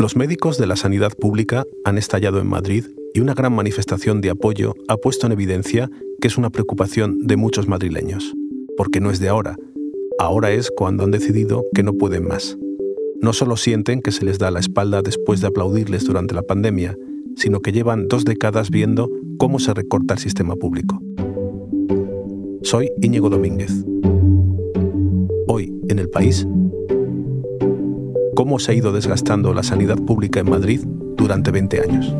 Los médicos de la sanidad pública han estallado en Madrid y una gran manifestación de apoyo ha puesto en evidencia que es una preocupación de muchos madrileños, porque no es de ahora, ahora es cuando han decidido que no pueden más. No solo sienten que se les da la espalda después de aplaudirles durante la pandemia, sino que llevan dos décadas viendo cómo se recorta el sistema público. Soy Íñigo Domínguez. Hoy, en el país, cómo se ha ido desgastando la sanidad pública en Madrid durante 20 años.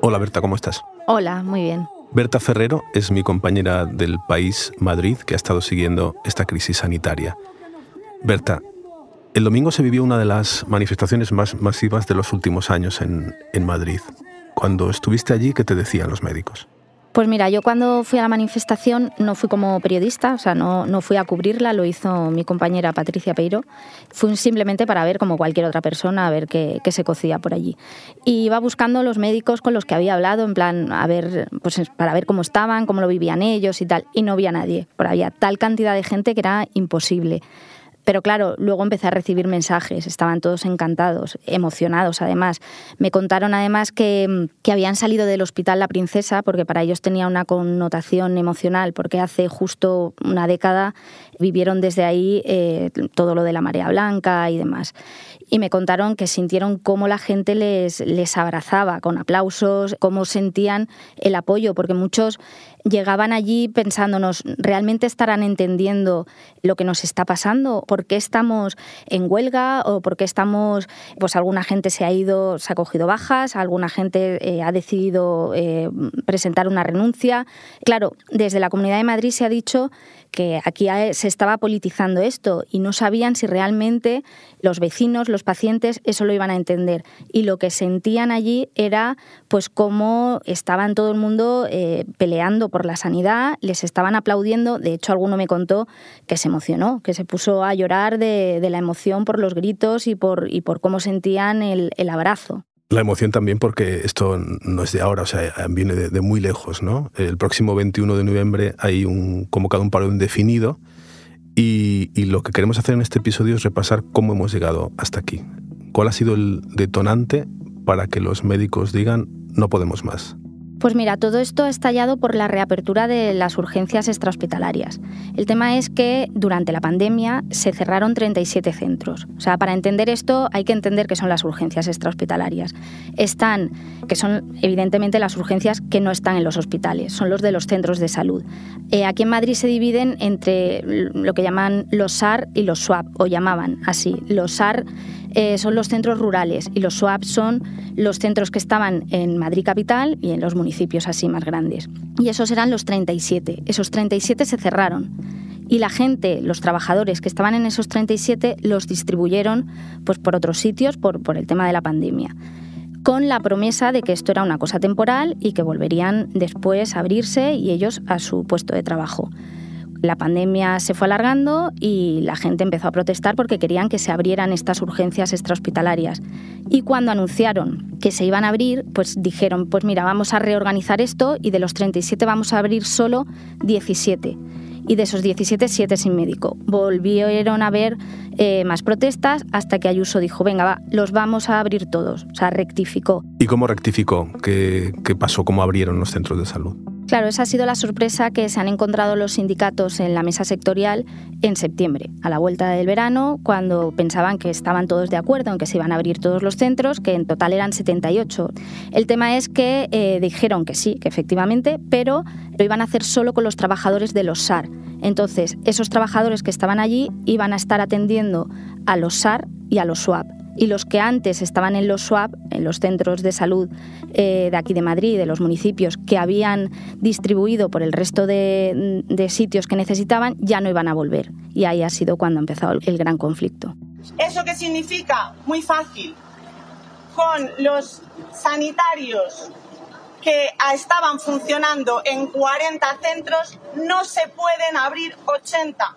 Hola Berta, ¿cómo estás? Hola, muy bien. Berta Ferrero es mi compañera del país Madrid que ha estado siguiendo esta crisis sanitaria. Berta, el domingo se vivió una de las manifestaciones más masivas de los últimos años en, en Madrid. Cuando estuviste allí, ¿qué te decían los médicos? Pues mira, yo cuando fui a la manifestación no fui como periodista, o sea, no, no fui a cubrirla, lo hizo mi compañera Patricia Peiro. Fui simplemente para ver, como cualquier otra persona, a ver qué, qué se cocía por allí. Y iba buscando los médicos con los que había hablado, en plan, a ver, pues para ver cómo estaban, cómo lo vivían ellos y tal. Y no había nadie, porque había tal cantidad de gente que era imposible. Pero claro, luego empecé a recibir mensajes, estaban todos encantados, emocionados además. Me contaron además que, que, habían salido del hospital La Princesa, porque para ellos tenía una connotación emocional, porque hace justo una década vivieron desde ahí eh, todo lo de la marea blanca y demás. Y me contaron que sintieron cómo la gente les, les abrazaba con aplausos, cómo sentían el apoyo, porque muchos llegaban allí pensándonos, ¿realmente estarán entendiendo lo que nos está pasando? ¿Por qué estamos en huelga? ¿O por qué estamos, pues alguna gente se ha ido, se ha cogido bajas, alguna gente eh, ha decidido eh, presentar una renuncia? Claro, desde la Comunidad de Madrid se ha dicho que aquí se estaba politizando esto y no sabían si realmente los vecinos, los pacientes, eso lo iban a entender. Y lo que sentían allí era pues cómo estaban todo el mundo eh, peleando por la sanidad, les estaban aplaudiendo. De hecho, alguno me contó que se emocionó, que se puso a llorar de, la emoción por los gritos y por, y por cómo sentían el, el abrazo. La emoción también porque esto no es de ahora, o sea, viene de, muy lejos, ¿no? El próximo 21 de noviembre hay un convocado un paro indefinido y, lo que queremos hacer en este episodio es repasar cómo hemos llegado hasta aquí. ¿Cuál ha sido el detonante para que los médicos digan no podemos más? Pues mira, todo esto ha estallado por la reapertura de las urgencias extrahospitalarias. El tema es que durante la pandemia se cerraron 37 centros. O sea, para entender esto hay que entender qué son las urgencias extrahospitalarias. Están, que son evidentemente las urgencias que no están en los hospitales, son los de los centros de salud. Eh, aquí en Madrid se dividen entre lo que llaman los SAR y los SWAP, o llamaban así. Los SAR eh, son los centros rurales y los SWAP son los centros que estaban en Madrid capital y en los municipios así más grandes. Y esos eran los 37. Esos 37 se cerraron. Y la gente, los trabajadores que estaban en esos 37, los distribuyeron pues, por otros sitios por, por el tema de la pandemia con la promesa de que esto era una cosa temporal y que volverían después a abrirse y ellos a su puesto de trabajo. La pandemia se fue alargando y la gente empezó a protestar porque querían que se abrieran estas urgencias extrahospitalarias. Y cuando anunciaron que se iban a abrir, pues dijeron, pues mira, vamos a reorganizar esto y de los 37 vamos a abrir solo 17 y de esos 17, 7 sin médico. Volvieron a haber eh, más protestas hasta que Ayuso dijo, venga, va, los vamos a abrir todos. O sea, rectificó. ¿Y cómo rectificó? ¿Qué, qué pasó? ¿Cómo abrieron los centros de salud? Claro, esa ha sido la sorpresa que se han encontrado los sindicatos en la mesa sectorial en septiembre, a la vuelta del verano, cuando pensaban que estaban todos de acuerdo en que se iban a abrir todos los centros, que en total eran 78. El tema es que eh, dijeron que sí, que efectivamente, pero lo iban a hacer solo con los trabajadores de los SAR. Entonces, esos trabajadores que estaban allí iban a estar atendiendo a los SAR y a los SWAP y los que antes estaban en los SWAP, en los centros de salud eh, de aquí de Madrid, de los municipios, que habían distribuido por el resto de, de, sitios que necesitaban, ya no iban a volver. Y ahí ha sido cuando ha empezado el gran conflicto. ¿Eso qué significa? Muy fácil. Con los sanitarios que estaban funcionando en 40 centros, no se pueden abrir 80.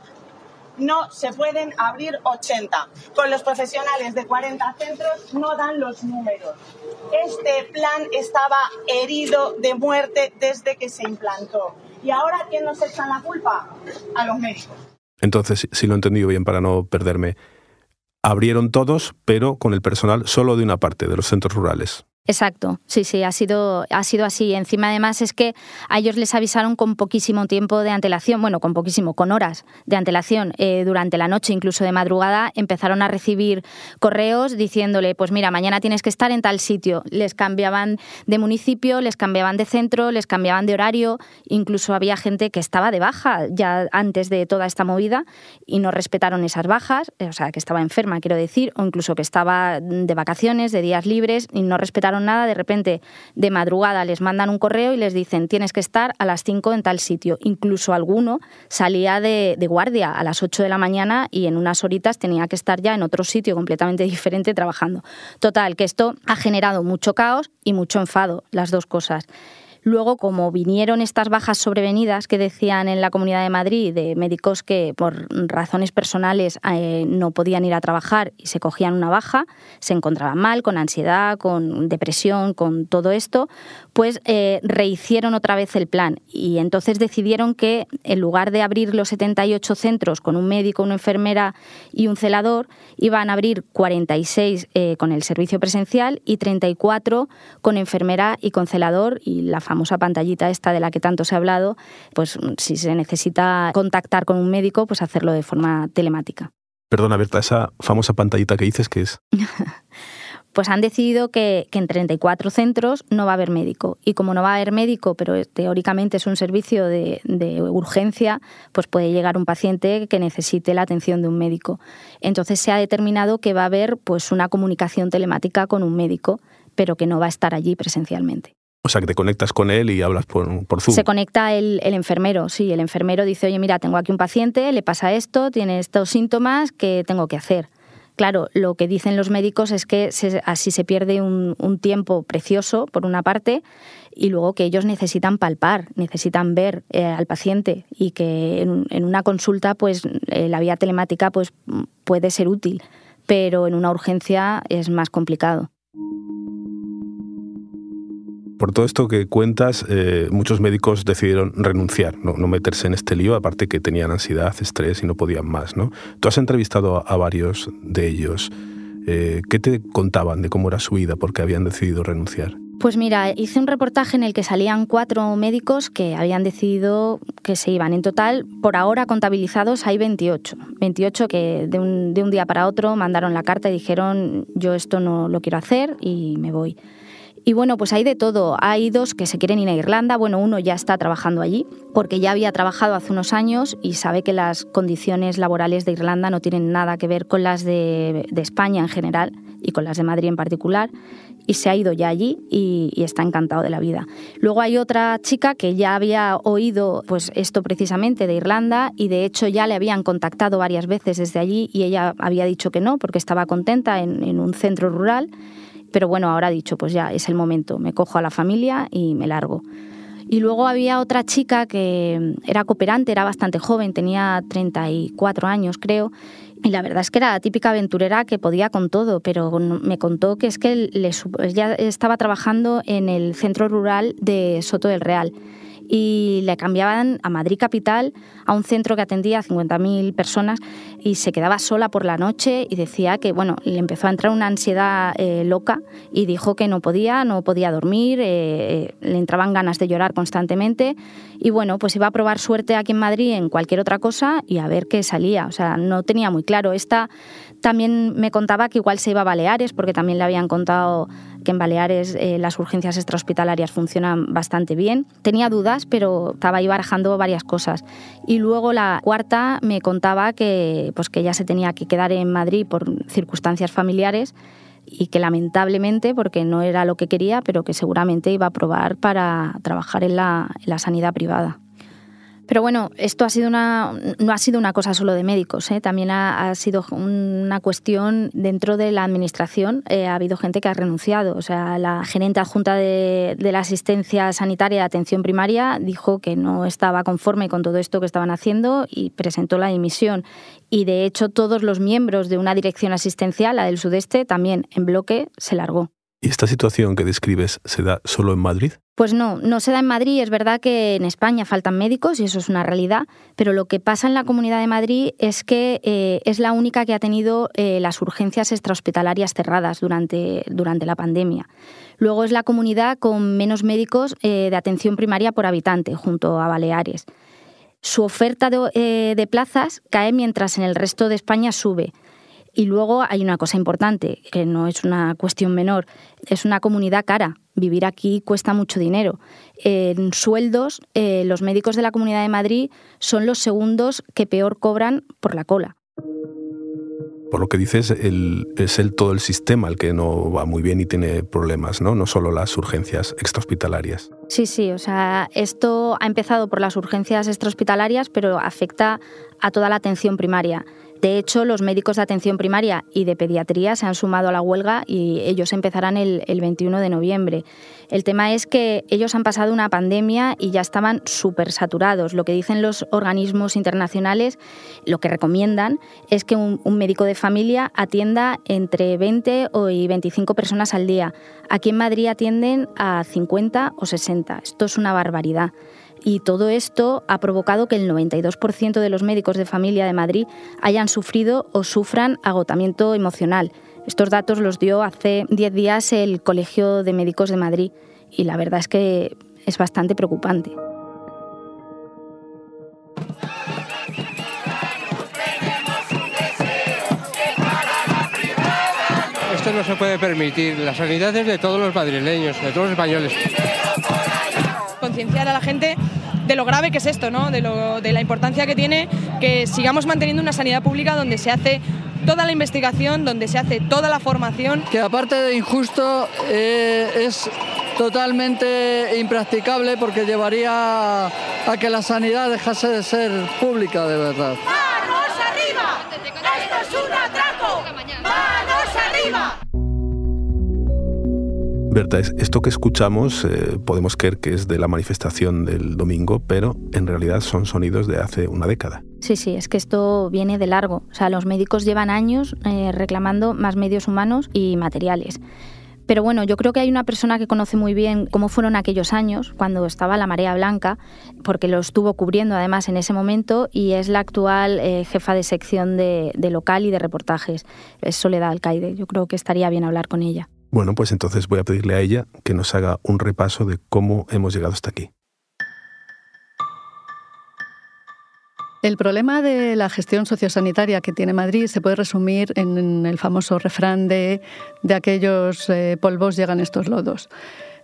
No se pueden abrir 80. Con los profesionales de 40 centros no dan los números. Este plan estaba herido de muerte desde que se implantó. ¿Y ahora quién nos echa la culpa? A los médicos. Entonces, si lo he entendido bien para no perderme, abrieron todos, pero con el personal solo de una parte de los centros rurales. Exacto, sí, sí, ha sido, ha sido así. Encima, además, es que a ellos les avisaron con poquísimo tiempo de antelación, bueno, con poquísimo, con horas de antelación. Eh, durante la noche, incluso de madrugada, empezaron a recibir correos diciéndole, pues mira, mañana tienes que estar en tal sitio. Les cambiaban de municipio, les cambiaban de centro, les cambiaban de horario. Incluso había gente que estaba de baja ya antes de toda esta movida y no respetaron esas bajas, eh, o sea, que estaba enferma, quiero decir, o incluso que estaba de vacaciones, de días libres y no respetaron nada, de repente de madrugada les mandan un correo y les dicen tienes que estar a las 5 en tal sitio. Incluso alguno salía de, de guardia a las 8 de la mañana y en unas horitas tenía que estar ya en otro sitio completamente diferente trabajando. Total, que esto ha generado mucho caos y mucho enfado, las dos cosas. Luego, como vinieron estas bajas sobrevenidas que decían en la Comunidad de Madrid de médicos que por razones personales eh, no podían ir a trabajar y se cogían una baja, se encontraban mal, con ansiedad, con depresión, con todo esto, pues eh, rehicieron otra vez el plan. Y entonces decidieron que en lugar de abrir los 78 centros con un médico, una enfermera y un celador, iban a abrir 46 eh, con el servicio presencial y 34 con enfermera y con celador y la famosa pantallita esta de la que tanto se ha hablado, pues si se necesita contactar con un médico, pues hacerlo de forma telemática. Perdona, Berta, esa famosa pantallita que dices, ¿qué es? pues han decidido que, en 34 centros no va a haber médico. Y como no va a haber médico, pero teóricamente es un servicio de, de, urgencia, pues puede llegar un paciente que necesite la atención de un médico. Entonces se ha determinado que va a haber pues, una comunicación telemática con un médico, pero que no va a estar allí presencialmente. O sea, que te conectas con él y hablas por, por Zoom. Se conecta el, enfermero, sí. El enfermero dice, oye, mira, tengo aquí un paciente, le pasa esto, tiene estos síntomas, ¿qué tengo que hacer? Claro, lo que dicen los médicos es que así se pierde un, tiempo precioso, por una parte, y luego que ellos necesitan palpar, necesitan ver eh, al paciente y que en, una consulta, pues eh, la vía telemática pues, puede ser útil, pero en una urgencia es más complicado por todo esto que cuentas, eh, muchos médicos decidieron renunciar, ¿no? meterse en este lío, aparte que tenían ansiedad, estrés y no podían más. ¿no? Tú has entrevistado a, varios de ellos. Eh, ¿Qué te contaban de cómo era su vida porque habían decidido renunciar? Pues mira, hice un reportaje en el que salían cuatro médicos que habían decidido que se iban. En total, por ahora contabilizados hay 28. 28 que de un, de un día para otro mandaron la carta y dijeron yo esto no lo quiero hacer y me voy. Y bueno, pues hay de todo. Hay dos que se quieren ir a Irlanda. Bueno, uno ya está trabajando allí porque ya había trabajado hace unos años y sabe que las condiciones laborales de Irlanda no tienen nada que ver con las de, España en general y con las de Madrid en particular. Y se ha ido ya allí y, está encantado de la vida. Luego hay otra chica que ya había oído pues esto precisamente de Irlanda y de hecho ya le habían contactado varias veces desde allí y ella había dicho que no porque estaba contenta en, en un centro rural pero bueno, ahora dicho, pues ya es el momento, me cojo a la familia y me largo. Y luego había otra chica que era cooperante, era bastante joven, tenía 34 años creo, y la verdad es que era la típica aventurera que podía con todo, pero me contó que es que ya estaba trabajando en el centro rural de Soto del Real y le cambiaban a Madrid Capital, a un centro que atendía a 50.000 personas y se quedaba sola por la noche y decía que, bueno, le empezó a entrar una ansiedad eh, loca y dijo que no podía, no podía dormir, eh, eh, le entraban ganas de llorar constantemente y, bueno, pues iba a probar suerte aquí en Madrid en cualquier otra cosa y a ver qué salía. O sea, no tenía muy claro. Esta también me contaba que igual se iba a Baleares porque también le habían contado que en Baleares las urgencias extrahospitalarias funcionan bastante bien. Tenía dudas, pero estaba ahí barajando varias cosas. Y luego la cuarta me contaba que pues que ella se tenía que quedar en Madrid por circunstancias familiares y que lamentablemente, porque no era lo que quería, pero que seguramente iba a probar para trabajar en la sanidad privada. Pero bueno, esto ha sido una, no ha sido una cosa solo de médicos, ¿eh? también ha, sido una cuestión dentro de la administración. Eh, ha habido gente que ha renunciado. O sea, la gerente adjunta de, de la asistencia sanitaria de atención primaria dijo que no estaba conforme con todo esto que estaban haciendo y presentó la dimisión. Y de hecho, todos los miembros de una dirección asistencial, la del sudeste, también en bloque se largó. ¿Y esta situación que describes se da solo en Madrid? Pues no, no se da en Madrid. Es verdad que en España faltan médicos y eso es una realidad, pero lo que pasa en la Comunidad de Madrid es que eh, es la única que ha tenido eh, las urgencias extrahospitalarias cerradas durante, durante la pandemia. Luego es la comunidad con menos médicos eh, de atención primaria por habitante, junto a Baleares. Su oferta de plazas cae mientras en el resto de España sube. Y luego hay una cosa importante, que no es una cuestión menor, es una comunidad cara. Vivir aquí cuesta mucho dinero. En sueldos, eh, los médicos de la Comunidad de Madrid son los segundos que peor cobran por la cola. Por lo que dices, es el todo el sistema el que no va muy bien y tiene problemas, ¿no? No solo las urgencias extrahospitalarias. Sí, sí, o sea, esto ha empezado por las urgencias extrahospitalarias, pero afecta a toda la atención primaria. De hecho, los médicos de atención primaria y de pediatría se han sumado a la huelga y ellos empezarán el, 21 de noviembre. El tema es que ellos han pasado una pandemia y ya estaban súper saturados. Lo que dicen los organismos internacionales, lo que recomiendan, es que un, un médico de familia atienda entre 20 y 25 personas al día. Aquí en Madrid atienden a 50 o 60. Esto es una barbaridad. Y todo esto ha provocado que el 92% de los médicos de familia de Madrid hayan sufrido o sufran agotamiento emocional. Estos datos los dio hace 10 días el Colegio de Médicos de Madrid y la verdad es que es bastante preocupante. Esto no se puede permitir. La sanidad es de todos los madrileños, de todos los españoles concienciar a la gente de lo grave que es esto, ¿no? de, la importancia que tiene que sigamos manteniendo una sanidad pública donde se hace toda la investigación, donde se hace toda la formación. Que aparte de injusto eh, es totalmente impracticable porque llevaría a que la sanidad dejase de ser pública de verdad. Berta, esto que escuchamos eh, podemos creer que es de la manifestación del domingo, pero en realidad son sonidos de hace una década. Sí, sí, es que esto viene de largo. O sea, los médicos llevan años eh, reclamando más medios humanos y materiales. Pero bueno, yo creo que hay una persona que conoce muy bien cómo fueron aquellos años, cuando estaba la marea blanca, porque lo estuvo cubriendo además en ese momento, y es la actual eh, jefa de sección de, de, local y de reportajes, es Soledad Alcaide. Yo creo que estaría bien hablar con ella. Bueno, pues entonces voy a pedirle a ella que nos haga un repaso de cómo hemos llegado hasta aquí. El problema de la gestión sociosanitaria que tiene Madrid se puede resumir en el famoso refrán de de aquellos eh, polvos llegan estos lodos.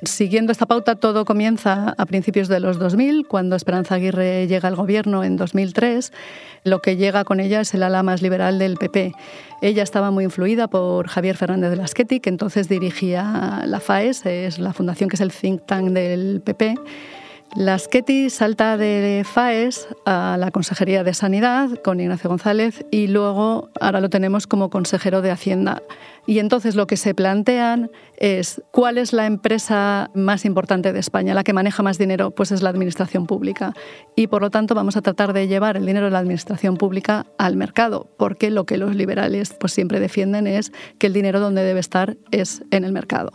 Siguiendo esta pauta, todo comienza a principios de los 2000, cuando Esperanza Aguirre llega al gobierno en 2003. Lo que llega con ella es el ala más liberal del PP. Ella estaba muy influida por Javier Fernández de Lasqueti, que entonces dirigía la FAES, es la fundación que es el think tank del PP. Lasqueti salta de FAES a la Consejería de Sanidad con Ignacio González y luego ahora lo tenemos como consejero de Hacienda. Y entonces lo que se plantean es cuál es la empresa más importante de España, la que maneja más dinero, pues es la administración pública. Y por lo tanto vamos a tratar de llevar el dinero de la administración pública al mercado, porque lo que los liberales pues siempre defienden es que el dinero donde debe estar es en el mercado.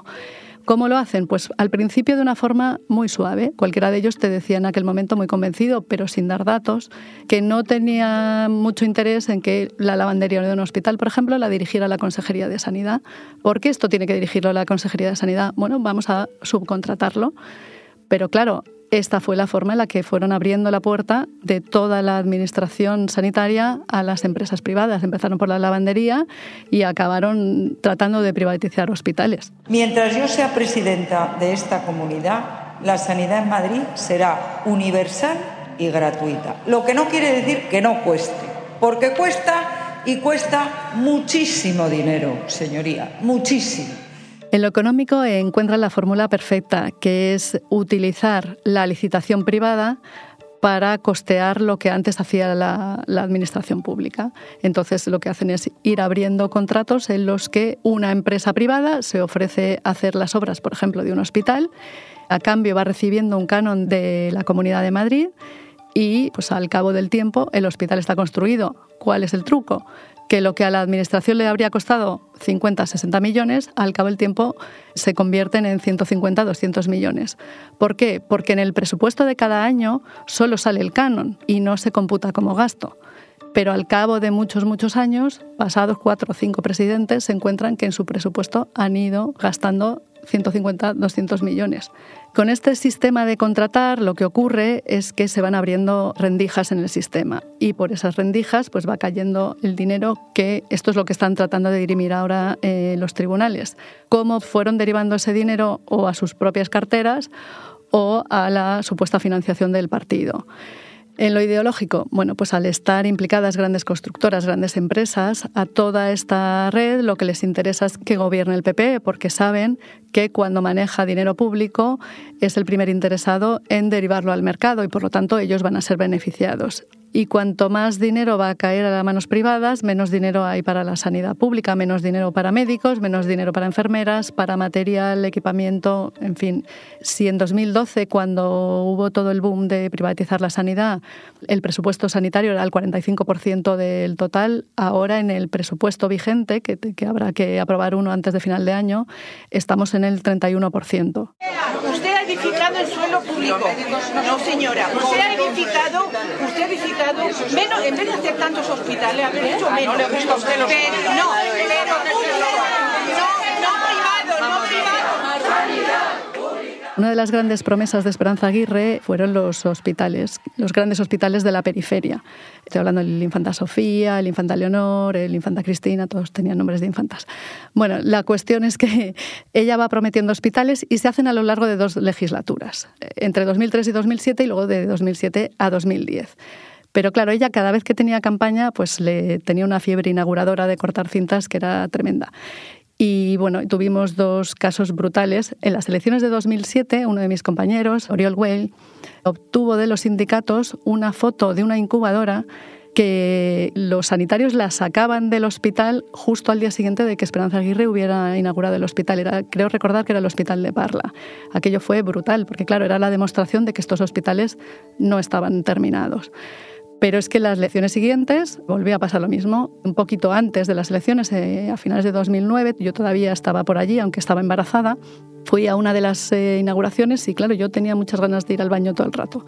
¿Cómo lo hacen? Pues al principio de una forma muy suave. Cualquiera de ellos te decía en aquel momento muy convencido, pero sin dar datos, que no tenía mucho interés en que la lavandería de un hospital, por ejemplo, la dirigiera la Consejería de Sanidad. ¿Por qué esto tiene que dirigirlo la Consejería de Sanidad? Bueno, vamos a subcontratarlo. Pero claro, esta fue la forma en la que fueron abriendo la puerta de toda la administración sanitaria a las empresas privadas. Empezaron por la lavandería y acabaron tratando de privatizar hospitales. Mientras yo sea presidenta de esta comunidad, la sanidad en Madrid será universal y gratuita. Lo que no quiere decir que no cueste, porque cuesta y cuesta muchísimo dinero, señoría, muchísimo. En lo económico encuentra la fórmula perfecta, que es utilizar la licitación privada para costear lo que antes hacía la, administración pública. Entonces lo que hacen es ir abriendo contratos en los que una empresa privada se ofrece hacer las obras, por ejemplo, de un hospital, a cambio va recibiendo un canon de la Comunidad de Madrid y pues al cabo del tiempo el hospital está construido. ¿Cuál es el truco? Que lo que a la Administración le habría costado 50, 60 millones, al cabo del tiempo se convierten en 150, 200 millones. ¿Por qué? Porque en el presupuesto de cada año solo sale el canon y no se computa como gasto. Pero al cabo de muchos, muchos años, pasados cuatro o cinco presidentes, se encuentran que en su presupuesto han ido gastando 150, 200 millones. Con este sistema de contratar lo que ocurre es que se van abriendo rendijas en el sistema y por esas rendijas pues va cayendo el dinero que esto es lo que están tratando de dirimir ahora eh, los tribunales. Cómo fueron derivando ese dinero o a sus propias carteras o a la supuesta financiación del partido. En lo ideológico, bueno, pues al estar implicadas grandes constructoras, grandes empresas, a toda esta red lo que les interesa es que gobierne el PP, porque saben que cuando maneja dinero público es el primer interesado en derivarlo al mercado y por lo tanto ellos van a ser beneficiados y cuanto más dinero va a caer a las manos privadas, menos dinero hay para la sanidad pública, menos dinero para médicos, menos dinero para enfermeras, para material, equipamiento, en fin. Si en 2012, cuando hubo todo el boom de privatizar la sanidad, el presupuesto sanitario era el 45% del total, ahora en el presupuesto vigente, que, habrá que aprobar uno antes de final de año, estamos en el 31% edificado el suelo público. No, señora. Usted ha edificado, usted ha edificado, menos, en vez de hacer tantos hospitales, haber hecho menos. No, pero, no, pero, pero, no, no privado, no privado. Una de las grandes promesas de Esperanza Aguirre fueron los hospitales, los grandes hospitales de la periferia. Estoy hablando del Infanta Sofía, el Infanta Leonor, el Infanta Cristina, todos tenían nombres de infantas. Bueno, la cuestión es que ella va prometiendo hospitales y se hacen a lo largo de dos legislaturas, entre 2003 y 2007 y luego de 2007 a 2010. Pero claro, ella cada vez que tenía campaña, pues le tenía una fiebre inauguradora de cortar cintas que era tremenda. Y bueno, tuvimos dos casos brutales. En las elecciones de 2007, uno de mis compañeros, Oriol Weil, obtuvo de los sindicatos una foto de una incubadora que los sanitarios la sacaban del hospital justo al día siguiente de que Esperanza Aguirre hubiera inaugurado el hospital. Era, creo recordar que era el hospital de Parla. Aquello fue brutal, porque claro, era la demostración de que estos hospitales no estaban terminados. Pero es que las elecciones siguientes volvió a pasar lo mismo. Un poquito antes de las elecciones, eh, a finales de 2009, yo todavía estaba por allí, aunque estaba embarazada. Fui a una de las eh, inauguraciones y claro, yo tenía muchas ganas de ir al baño todo el rato.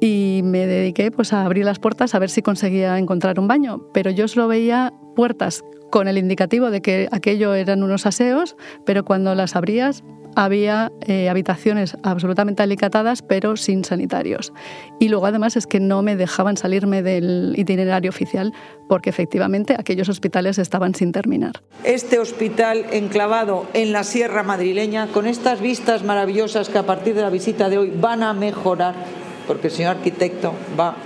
Y me dediqué pues, a abrir las puertas a ver si conseguía encontrar un baño. Pero yo solo veía puertas con el indicativo de que aquello eran unos aseos, pero cuando las abrías había eh, habitaciones absolutamente alicatadas, pero sin sanitarios. Y luego además es que no me dejaban salirme del itinerario oficial porque efectivamente aquellos hospitales estaban sin terminar. Este hospital enclavado en la sierra madrileña, con estas vistas maravillosas que a partir de la visita de hoy van a mejorar, porque el señor arquitecto va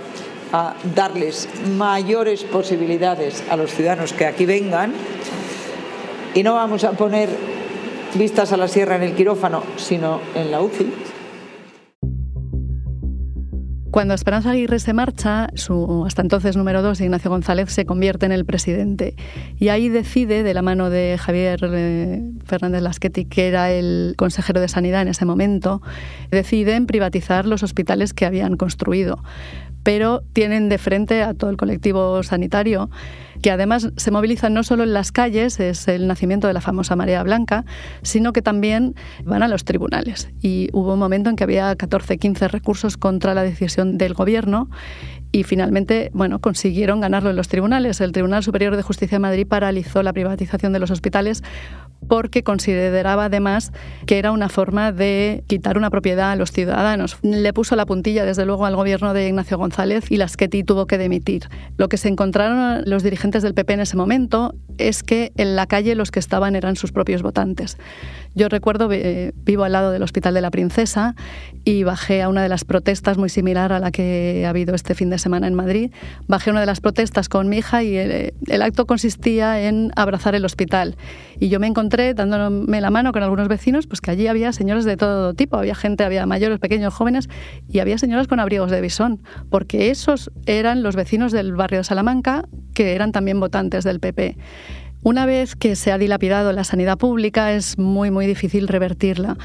a darles mayores posibilidades a los ciudadanos que aquí vengan y no vamos a poner vistas a la sierra en el quirófano, sino en la UCI. Cuando Esperanza Aguirre se marcha, su hasta entonces número dos, Ignacio González, se convierte en el presidente. Y ahí decide, de la mano de Javier eh, Fernández Lasqueti, que era el consejero de Sanidad en ese momento, deciden privatizar los hospitales que habían construido. Pero tienen de frente a todo el colectivo sanitario que además se movilizan no solo en las calles, es el nacimiento de la famosa marea blanca, sino que también van a los tribunales. Y hubo un momento en que había 14, 15 recursos contra la decisión del gobierno y finalmente, bueno, consiguieron ganarlo en los tribunales. El Tribunal Superior de Justicia de Madrid paralizó la privatización de los hospitales porque consideraba además que era una forma de quitar una propiedad a los ciudadanos. Le puso la puntilla, desde luego, al gobierno de Ignacio González y Lasqueti tuvo que demitir. Lo que se encontraron los dirigentes del PP en ese momento es que en la calle los que estaban eran sus propios votantes. Yo recuerdo, eh, vivo al lado del Hospital de la Princesa y bajé a una de las protestas muy similar a la que ha habido este fin de semana en Madrid. Bajé a una de las protestas con mi hija y el, el acto consistía en abrazar el hospital. Y yo me encontré dándome la mano con algunos vecinos, pues que allí había señoras de todo tipo, había gente, había mayores, pequeños, jóvenes, y había señoras con abrigos de bisón, porque esos eran los vecinos del barrio de Salamanca, que eran también votantes del PP. Una vez que se ha dilapidado la sanidad pública, es muy, muy difícil revertirla.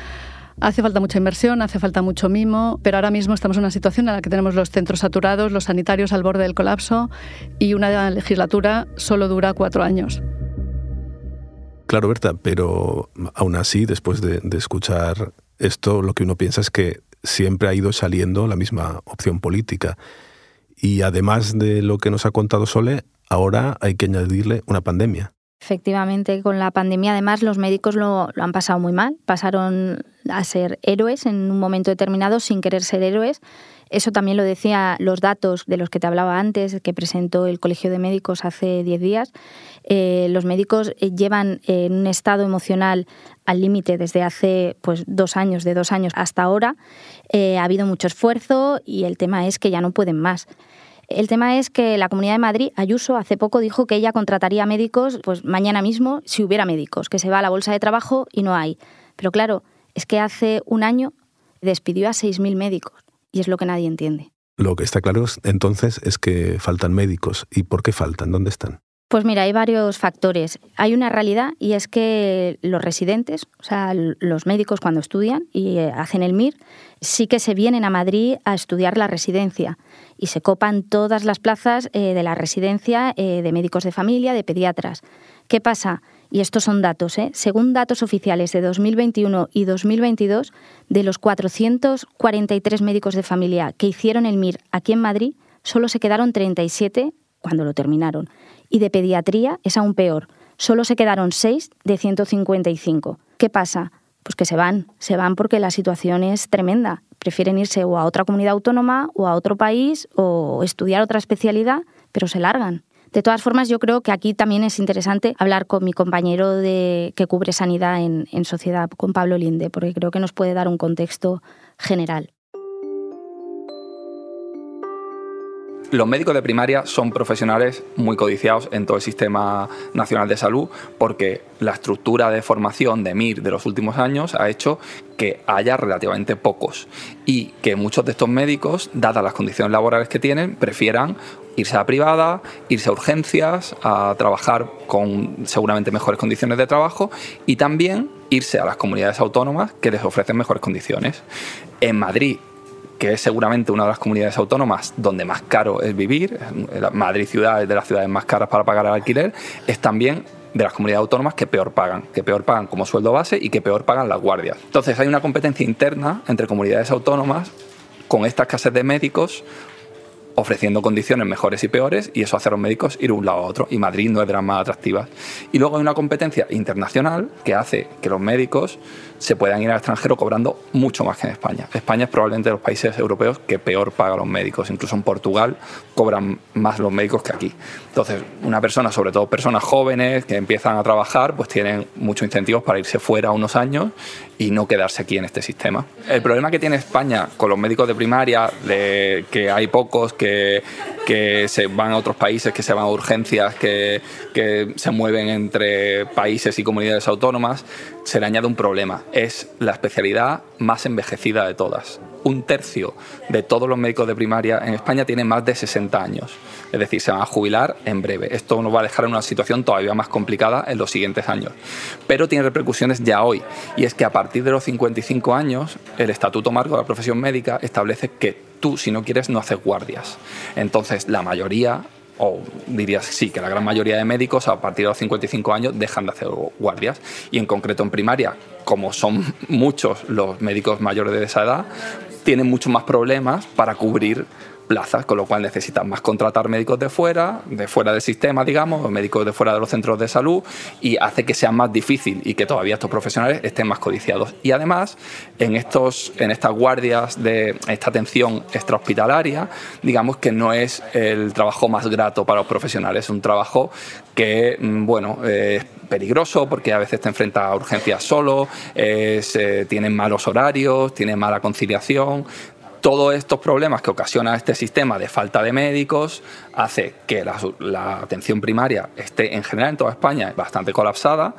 Hace falta mucha inversión, hace falta mucho mimo, pero ahora mismo estamos en una situación en la que tenemos los centros saturados, los sanitarios al borde del colapso y una legislatura solo dura cuatro años. Claro, Berta, pero aún así, después de, escuchar esto, lo que uno piensa es que siempre ha ido saliendo la misma opción política. Y además de lo que nos ha contado Sole, ahora hay que añadirle una pandemia. Efectivamente, con la pandemia además los médicos lo, han pasado muy mal. Pasaron a ser héroes en un momento determinado sin querer ser héroes. Eso también lo decía los datos de los que te hablaba antes, que presentó el Colegio de Médicos hace 10 días. Eh, los médicos eh, llevan en un estado emocional al límite desde hace pues, dos años, de dos años hasta ahora. Eh, ha habido mucho esfuerzo y el tema es que ya no pueden más. El tema es que la Comunidad de Madrid, Ayuso, hace poco dijo que ella contrataría médicos pues mañana mismo si hubiera médicos, que se va a la bolsa de trabajo y no hay. Pero claro, es que hace un año despidió a 6.000 médicos y es lo que nadie entiende. Lo que está claro entonces es que faltan médicos. ¿Y por qué faltan? ¿Dónde están? Pues mira, hay varios factores. Hay una realidad y es que los residentes, o sea, los médicos cuando estudian y eh, hacen el MIR, sí que se vienen a Madrid a estudiar la residencia y se copan todas las plazas eh, de la residencia eh, de médicos de familia, de pediatras. ¿Qué pasa? Y estos son datos, según datos oficiales de 2021 y 2022, de los 443 médicos de familia que hicieron el MIR aquí en Madrid, solo se quedaron 37 cuando lo terminaron y de pediatría es aún peor. Solo se quedaron 6 de 155. ¿Qué pasa? Pues que se van, se van porque la situación es tremenda. Prefieren irse o a otra comunidad autónoma o a otro país o estudiar otra especialidad, pero se largan. De todas formas, yo creo que aquí también es interesante hablar con mi compañero de, que cubre sanidad en, en sociedad, con Pablo Linde, porque creo que nos puede dar un contexto general. Los médicos de primaria son profesionales muy codiciados en todo el sistema nacional de salud porque la estructura de formación de MIR de los últimos años ha hecho que haya relativamente pocos y que muchos de estos médicos, dadas las condiciones laborales que tienen, prefieran irse a privada, irse a urgencias, a trabajar con seguramente mejores condiciones de trabajo y también irse a las comunidades autónomas que les ofrecen mejores condiciones. En Madrid que es seguramente una de las comunidades autónomas donde más caro es vivir, Madrid ciudad es de las ciudades más caras para pagar el alquiler, es también de las comunidades autónomas que peor pagan, que peor pagan como sueldo base y que peor pagan las guardias. Entonces hay una competencia interna entre comunidades autónomas con esta escasez de médicos ofreciendo condiciones mejores y peores y eso hace a los médicos ir de un lado a otro y Madrid no es de las más atractivas. Y luego hay una competencia internacional que hace que los médicos se puedan ir al extranjero cobrando mucho más que en España. España es probablemente de los países europeos que peor paga a los médicos. Incluso en Portugal cobran más los médicos que aquí. Entonces, una persona, sobre todo personas jóvenes que empiezan a trabajar, pues tienen muchos incentivos para irse fuera unos años y no quedarse aquí en este sistema. El problema que tiene España con los médicos de primaria, de que hay pocos que, que se van a otros países, que se van a urgencias, que, que se mueven entre países y comunidades autónomas, se le añade un problema. Es la especialidad más envejecida de todas. Un tercio de todos los médicos de primaria en España tienen más de 60 años. Es decir, se van a jubilar en breve. Esto nos va a dejar en una situación todavía más complicada en los siguientes años. Pero tiene repercusiones ya hoy. Y es que a partir de los 55 años, el Estatuto Marco de la Profesión Médica establece que tú, si no quieres, no haces guardias. Entonces, la mayoría o dirías sí, que la gran mayoría de médicos a partir de los 55 años dejan de hacer guardias. Y en concreto en primaria, como son muchos los médicos mayores de esa edad, tienen muchos más problemas para cubrir plazas, con lo cual necesitan más contratar médicos de fuera, de fuera del sistema, digamos, médicos de fuera de los centros de salud, y hace que sea más difícil y que todavía estos profesionales estén más codiciados. Y además, en, estos, en estas guardias de esta atención extrahospitalaria, digamos que no es el trabajo más grato para los profesionales, es un trabajo que, mm, bueno, es peligroso porque a veces te enfrentas a urgencias solo, eh, tienen malos horarios, tienen mala conciliación, todos estos problemas que ocasiona este sistema de falta de médicos hace que la, atención primaria esté en general en toda España bastante colapsada,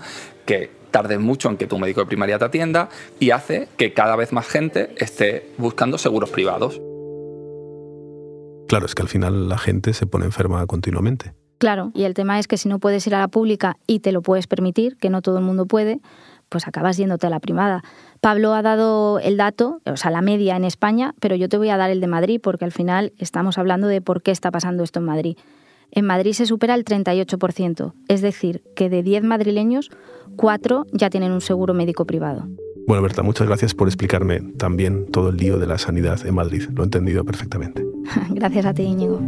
que tardes mucho en que tu médico de primaria te atienda y hace que cada vez más gente esté buscando seguros privados. Claro, es que al final la gente se pone enferma continuamente. Claro, y el tema es que si no puedes ir a la pública y te lo puedes permitir, que no todo el mundo puede, pues acabas yéndote a la privada. Pablo ha dado el dato, o sea, la media en España, pero yo te voy a dar el de Madrid porque al final estamos hablando de por qué está pasando esto en Madrid. En Madrid se supera el 38%, es decir, que de 10 madrileños, 4 ya tienen un seguro médico privado. Bueno, Berta, muchas gracias por explicarme también todo el lío de la sanidad en Madrid. Lo he entendido perfectamente. gracias a ti, Íñigo.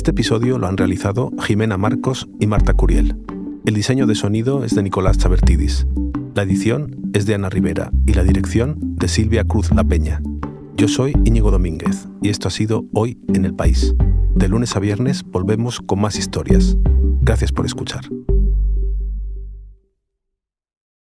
Este episodio lo han realizado Jimena Marcos y Marta Curiel. El diseño de sonido es de Nicolás Chabertidis. La edición es de Ana Rivera y la dirección de Silvia Cruz La Peña. Yo soy Íñigo Domínguez y esto ha sido Hoy en el País. De lunes a viernes volvemos con más historias. Gracias por escuchar.